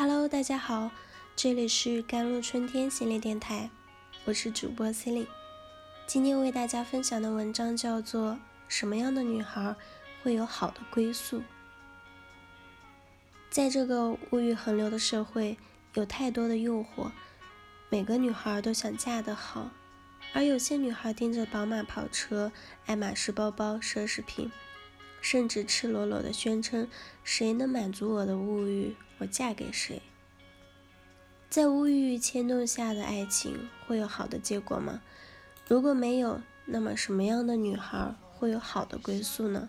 Hello，大家好，这里是甘露春天心理电台，我是主播 c e l i n e 今天为大家分享的文章叫做《什么样的女孩会有好的归宿》。在这个物欲横流的社会，有太多的诱惑，每个女孩都想嫁得好，而有些女孩盯着宝马跑车、爱马仕包包、奢侈品。甚至赤裸裸地宣称：“谁能满足我的物欲，我嫁给谁。”在物欲牵动下的爱情会有好的结果吗？如果没有，那么什么样的女孩会有好的归宿呢？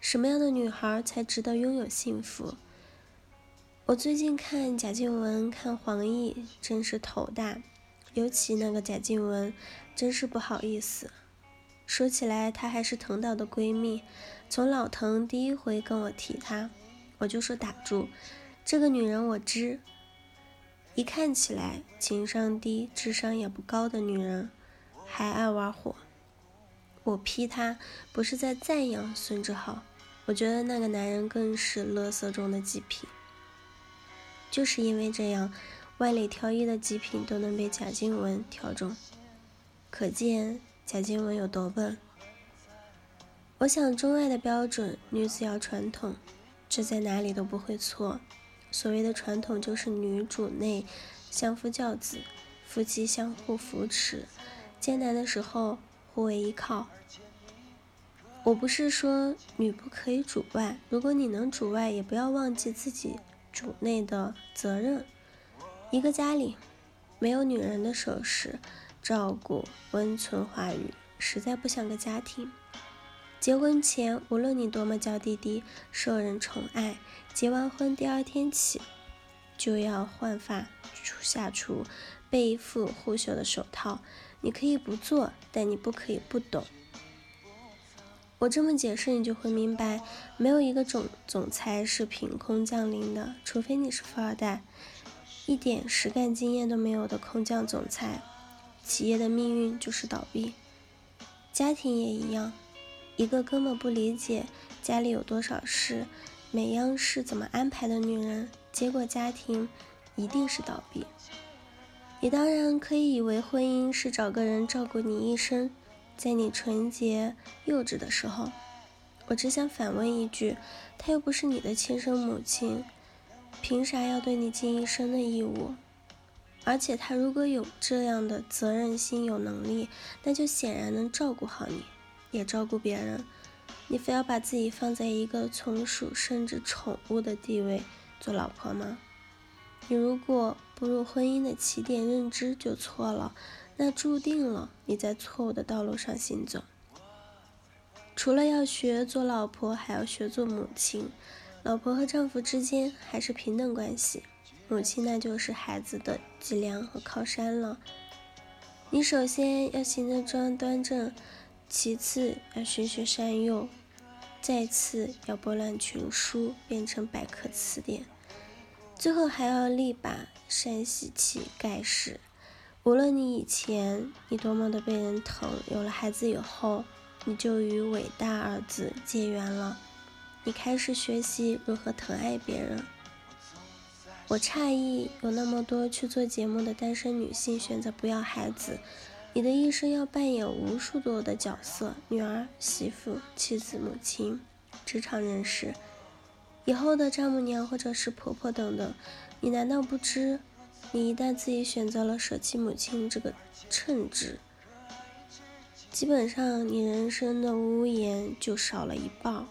什么样的女孩才值得拥有幸福？我最近看贾静雯、看黄奕，真是头大。尤其那个贾静雯，真是不好意思。说起来，她还是藤岛的闺蜜。从老藤第一回跟我提她，我就说打住，这个女人我知。一看起来情商低、智商也不高的女人，还爱玩火。我批她不是在赞扬孙志浩，我觉得那个男人更是乐色中的极品。就是因为这样，万里挑一的极品都能被贾静雯挑中，可见。贾静雯有多笨？我想，钟爱的标准，女子要传统，这在哪里都不会错。所谓的传统，就是女主内相夫教子，夫妻相互扶持，艰难的时候互为依靠。我不是说女不可以主外，如果你能主外，也不要忘记自己主内的责任。一个家里没有女人的手势。照顾、温存、话语，实在不像个家庭。结婚前，无论你多么娇滴滴、受人宠爱，结完婚第二天起，就要换发、下厨、背负护袖的手套。你可以不做，但你不可以不懂。我这么解释，你就会明白，没有一个总总裁是凭空降临的，除非你是富二代，一点实干经验都没有的空降总裁。企业的命运就是倒闭，家庭也一样。一个根本不理解家里有多少事，每样事怎么安排的女人，结果家庭一定是倒闭。你当然可以以为婚姻是找个人照顾你一生，在你纯洁幼稚的时候，我只想反问一句：她又不是你的亲生母亲，凭啥要对你尽一生的义务？而且他如果有这样的责任心、有能力，那就显然能照顾好你，也照顾别人。你非要把自己放在一个从属甚至宠物的地位做老婆吗？你如果步入婚姻的起点认知就错了，那注定了你在错误的道路上行走。除了要学做老婆，还要学做母亲。老婆和丈夫之间还是平等关系。母亲，那就是孩子的脊梁和靠山了。你首先要行得端端正，其次要循循善诱，再次要博览群书，变成百科词典，最后还要力把山兮气盖世。无论你以前你多么的被人疼，有了孩子以后，你就与伟大二字结缘了。你开始学习如何疼爱别人。我诧异，有那么多去做节目的单身女性选择不要孩子。你的一生要扮演无数多的角色：女儿、媳妇、妻子、母亲、职场人士、以后的丈母娘或者是婆婆等等。你难道不知，你一旦自己选择了舍弃母亲这个称职，基本上你人生的屋檐就少了一半。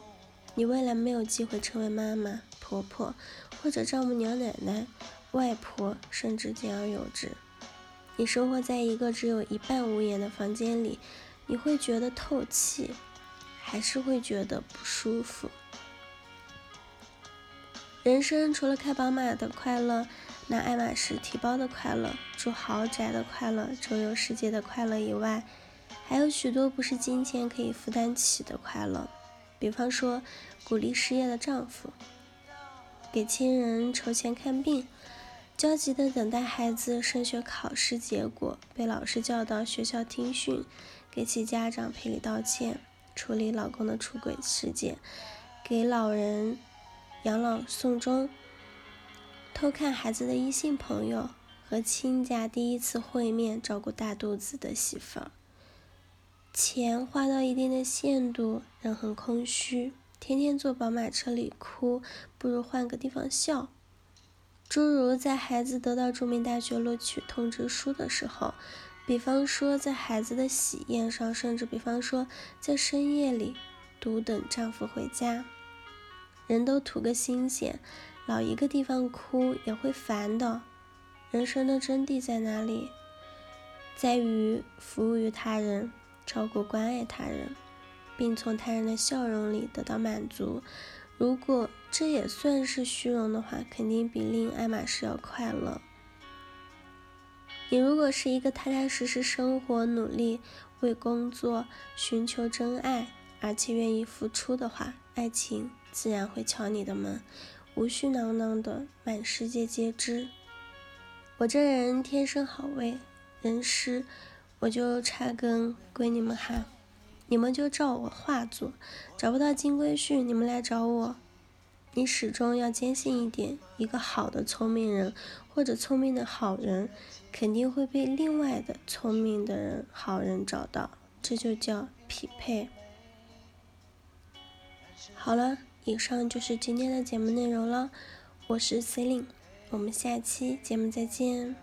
你未来没有机会成为妈妈、婆婆，或者丈母娘、奶奶、外婆，甚至简而有之。你生活在一个只有一半屋檐的房间里，你会觉得透气，还是会觉得不舒服？人生除了开宝马的快乐、拿爱马仕提包的快乐、住豪宅的快乐、周游世界的快乐以外，还有许多不是金钱可以负担起的快乐。比方说，鼓励失业的丈夫，给亲人筹钱看病，焦急地等待孩子升学考试结果，被老师叫到学校听训，给其家长赔礼道歉，处理老公的出轨事件，给老人养老送终，偷看孩子的异性朋友和亲家第一次会面，照顾大肚子的媳妇儿。钱花到一定的限度，人很空虚，天天坐宝马车里哭，不如换个地方笑。诸如在孩子得到著名大学录取通知书的时候，比方说在孩子的喜宴上，甚至比方说在深夜里。独等丈夫回家，人都图个新鲜，老一个地方哭也会烦的。人生的真谛在哪里？在于服务于他人，照顾关爱他人，并从他人的笑容里得到满足。如果这也算是虚荣的话，肯定比令爱马仕要快乐。你如果是一个踏踏实实生活、努力为工作、寻求真爱。而且愿意付出的话，爱情自然会敲你的门，无需囊囊的满世界皆知。我这人天生好为人师，我就差跟归你们哈，你们就照我话做。找不到金龟婿，你们来找我。你始终要坚信一点：一个好的聪明人或者聪明的好人，肯定会被另外的聪明的人好人找到，这就叫匹配。好了，以上就是今天的节目内容了。我是 Celine，我们下期节目再见。